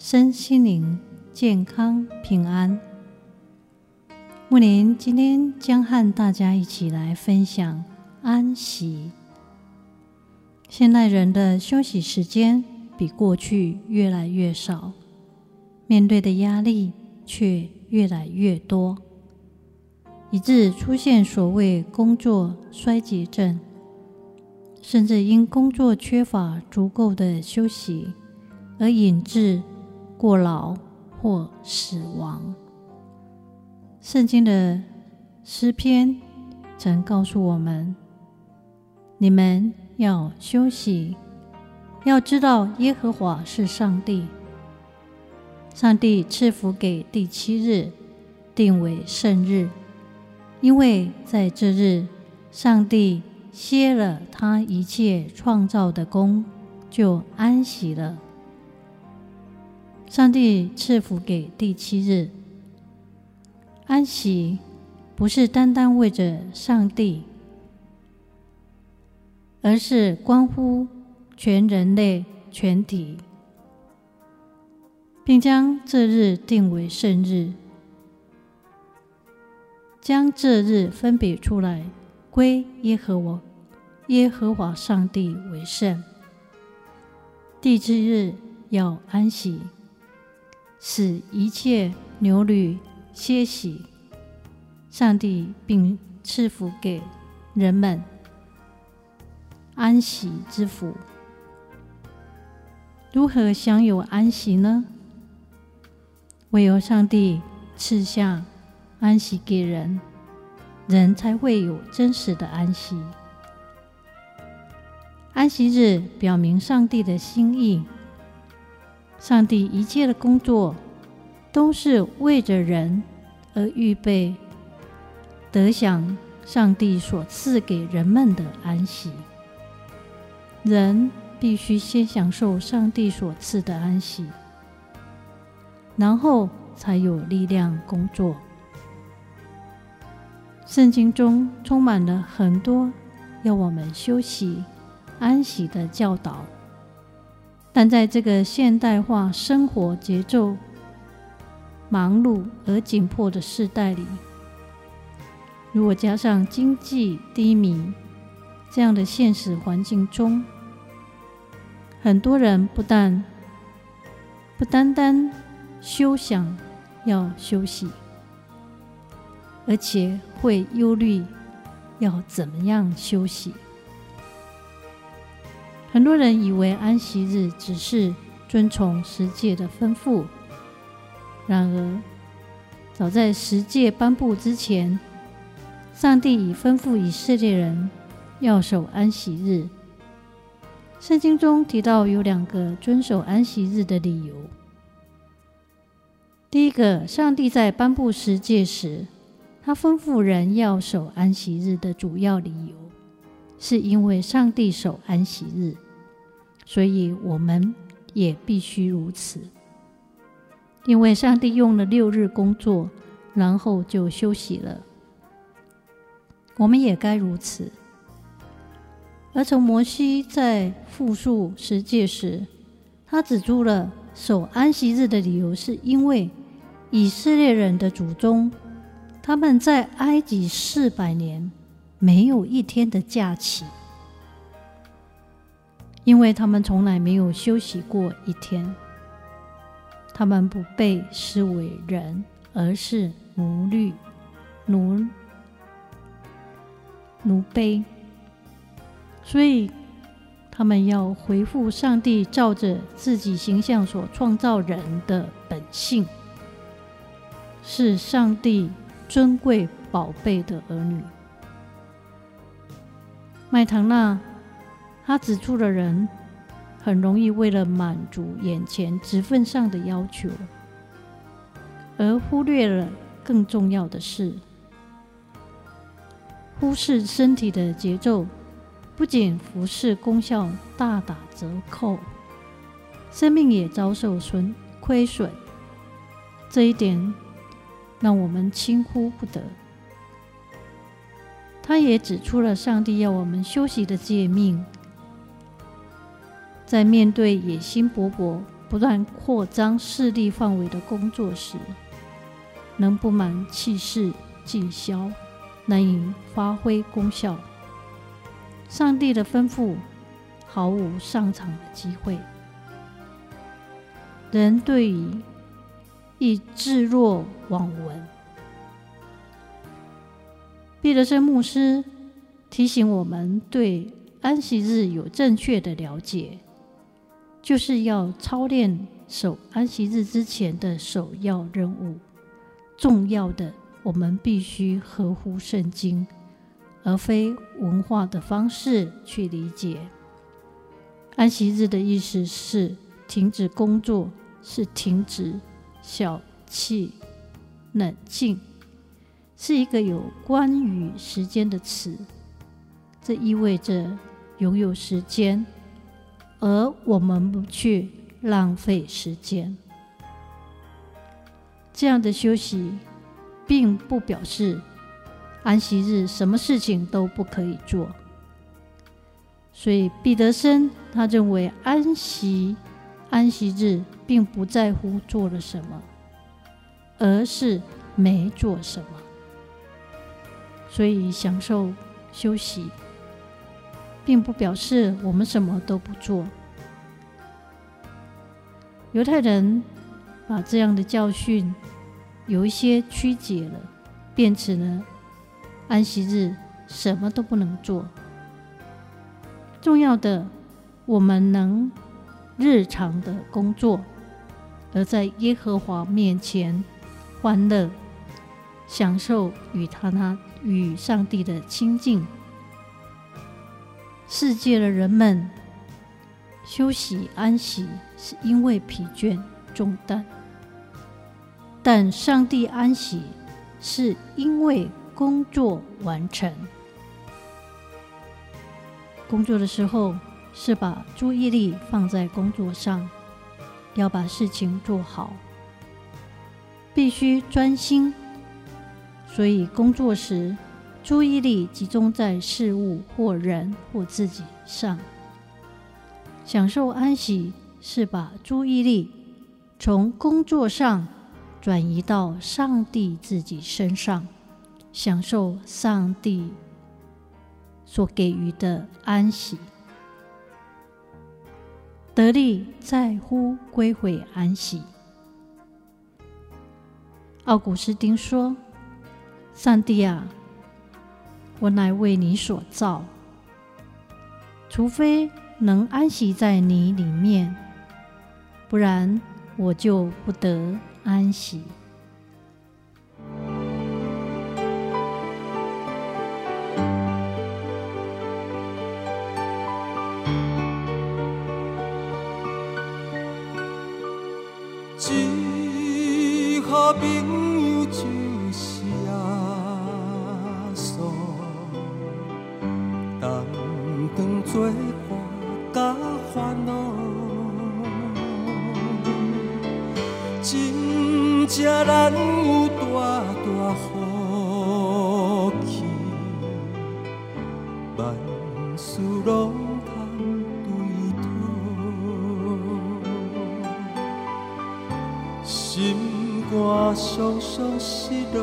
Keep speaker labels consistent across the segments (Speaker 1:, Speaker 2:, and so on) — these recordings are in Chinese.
Speaker 1: 身心灵健康平安。木林今天将和大家一起来分享安息。现代人的休息时间比过去越来越少，面对的压力却越来越多，以致出现所谓工作衰竭症，甚至因工作缺乏足够的休息而引致。过劳或死亡。圣经的诗篇曾告诉我们：“你们要休息，要知道耶和华是上帝。上帝赐福给第七日，定为圣日，因为在这日，上帝歇了他一切创造的工，就安息了。”上帝赐福给第七日，安息不是单单为着上帝，而是关乎全人类全体，并将这日定为圣日，将这日分别出来归耶和我耶和华上帝为圣。第七日要安息。使一切牛驴歇息，上帝并赐福给人们安息之福。如何享有安息呢？唯有上帝赐下安息给人，人才会有真实的安息。安息日表明上帝的心意。上帝一切的工作都是为着人而预备，得享上帝所赐给人们的安息。人必须先享受上帝所赐的安息，然后才有力量工作。圣经中充满了很多要我们休息、安息的教导。但在这个现代化生活节奏忙碌而紧迫的时代里，如果加上经济低迷这样的现实环境中，很多人不但不单单休想要休息，而且会忧虑要怎么样休息。很多人以为安息日只是遵从十诫的吩咐，然而，早在十诫颁布之前，上帝已吩咐以色列人要守安息日。圣经中提到有两个遵守安息日的理由。第一个，上帝在颁布十诫时，他吩咐人要守安息日的主要理由。是因为上帝守安息日，所以我们也必须如此。因为上帝用了六日工作，然后就休息了，我们也该如此。而从摩西在复述十诫时，他指出了守安息日的理由，是因为以色列人的祖宗他们在埃及四百年。没有一天的假期，因为他们从来没有休息过一天。他们不被视为人，而是奴隶、奴奴婢，所以他们要回复上帝照着自己形象所创造人的本性，是上帝尊贵宝贝的儿女。麦唐纳，他指出了人很容易为了满足眼前职份上的要求，而忽略了更重要的事，忽视身体的节奏，不仅服侍功效大打折扣，生命也遭受损亏损。这一点让我们轻忽不得。他也指出了上帝要我们休息的诫命，在面对野心勃勃、不断扩张势力范围的工作时，能不满气势尽消，难以发挥功效。上帝的吩咐毫无上场的机会。人对于亦置若罔闻。毕德生牧师提醒我们，对安息日有正确的了解，就是要操练守安息日之前的首要任务。重要的，我们必须合乎圣经，而非文化的方式去理解。安息日的意思是停止工作，是停止小气、冷静。是一个有关于时间的词，这意味着拥有时间，而我们不去浪费时间。这样的休息，并不表示安息日什么事情都不可以做。所以彼得森他认为安息安息日并不在乎做了什么，而是没做什么。所以，享受休息，并不表示我们什么都不做。犹太人把这样的教训有一些曲解了，变成了安息日什么都不能做。重要的，我们能日常的工作，而在耶和华面前欢乐，享受与他他。与上帝的亲近，世界的人们休息安息，是因为疲倦重担；但上帝安息，是因为工作完成。工作的时候，是把注意力放在工作上，要把事情做好，必须专心。所以，工作时注意力集中在事物或人或自己上。享受安息是把注意力从工作上转移到上帝自己身上，享受上帝所给予的安息。得力在乎归回安息。奥古斯丁说。上帝啊，我乃为你所造，除非能安息在你里面，不然我就不得安息。
Speaker 2: 真正难有大大福气，万事拢通对讨，心肝伤伤失落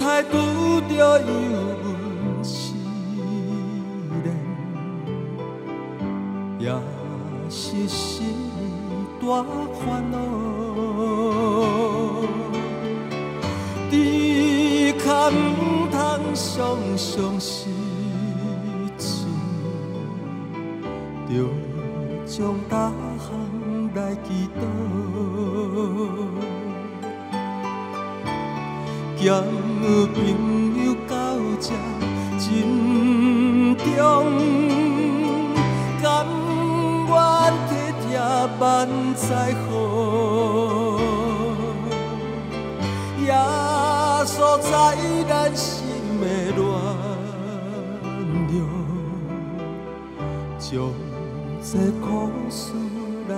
Speaker 2: 咸菜拄着油温时冷，实是大烦恼，只可唔通常常失志，着将大项来祈祷，兼朋友到这珍重。万载好，耶稣在咱心的乱流，将这苦事来